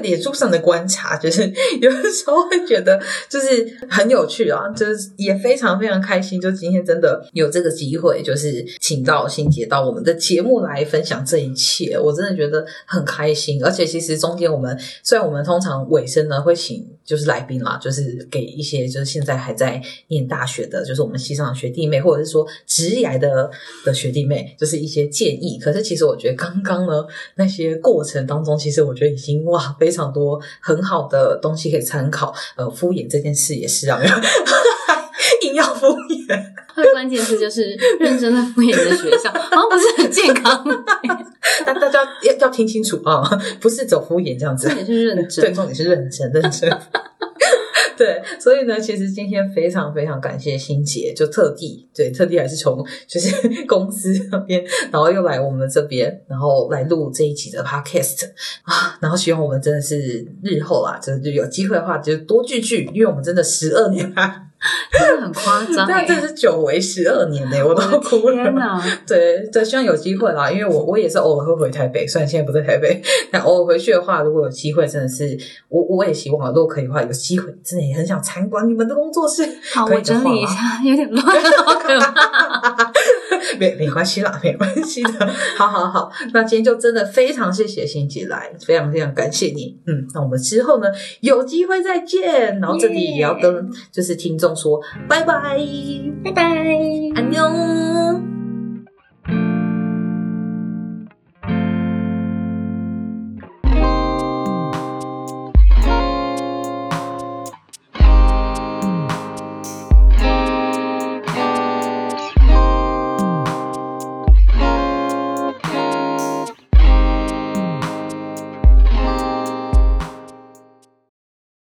透过这个脸书上的观察，就是有的时候会觉得就是很有趣啊，就是也非常非常开心。就今天真的有这个机会，就是请到欣姐到我们的节目来分享这一切，我真的觉得很开心。而且其实中间我们虽然我们通常尾声呢会请就是来宾啦，就是给一些就是现在还在念大学的，就是我们西上的学弟妹，或者是说职业的的学弟妹，就是一些建议。可是其实我觉得刚刚呢那些过程当中，其实我觉得已经。哇，非常多很好的东西可以参考。呃，敷衍这件事也是啊，硬要敷衍。关键是就是认真的敷衍的学校，好像不是很健康。大大家要要听清楚啊，不是走敷衍这样子，重点是认真，对，重点是认真，认真。对，所以呢，其实今天非常非常感谢欣姐，就特地对特地还是从就是 公司那边，然后又来我们这边，然后来录这一集的 podcast 啊，然后希望我们真的是日后啊，真的就有机会的话，就多聚聚，因为我们真的十二年啦。真的很夸张，但，这是久违十二年呢，我都哭了。对对，希望有机会啦，因为我我也是偶尔会回台北，虽然现在不在台北，但偶尔回去的话，如果有机会，真的是我我也希望，如果可以的话，有机会真的也很想参观你们的工作室。好，我整理一下，有点乱，好可怕。没没关系啦，没关系的。好好好，那今天就真的非常谢谢欣姐来，非常非常感谢你。嗯，那我们之后呢，有机会再见。然后这里也要跟就是听众说拜拜，拜拜，安妞。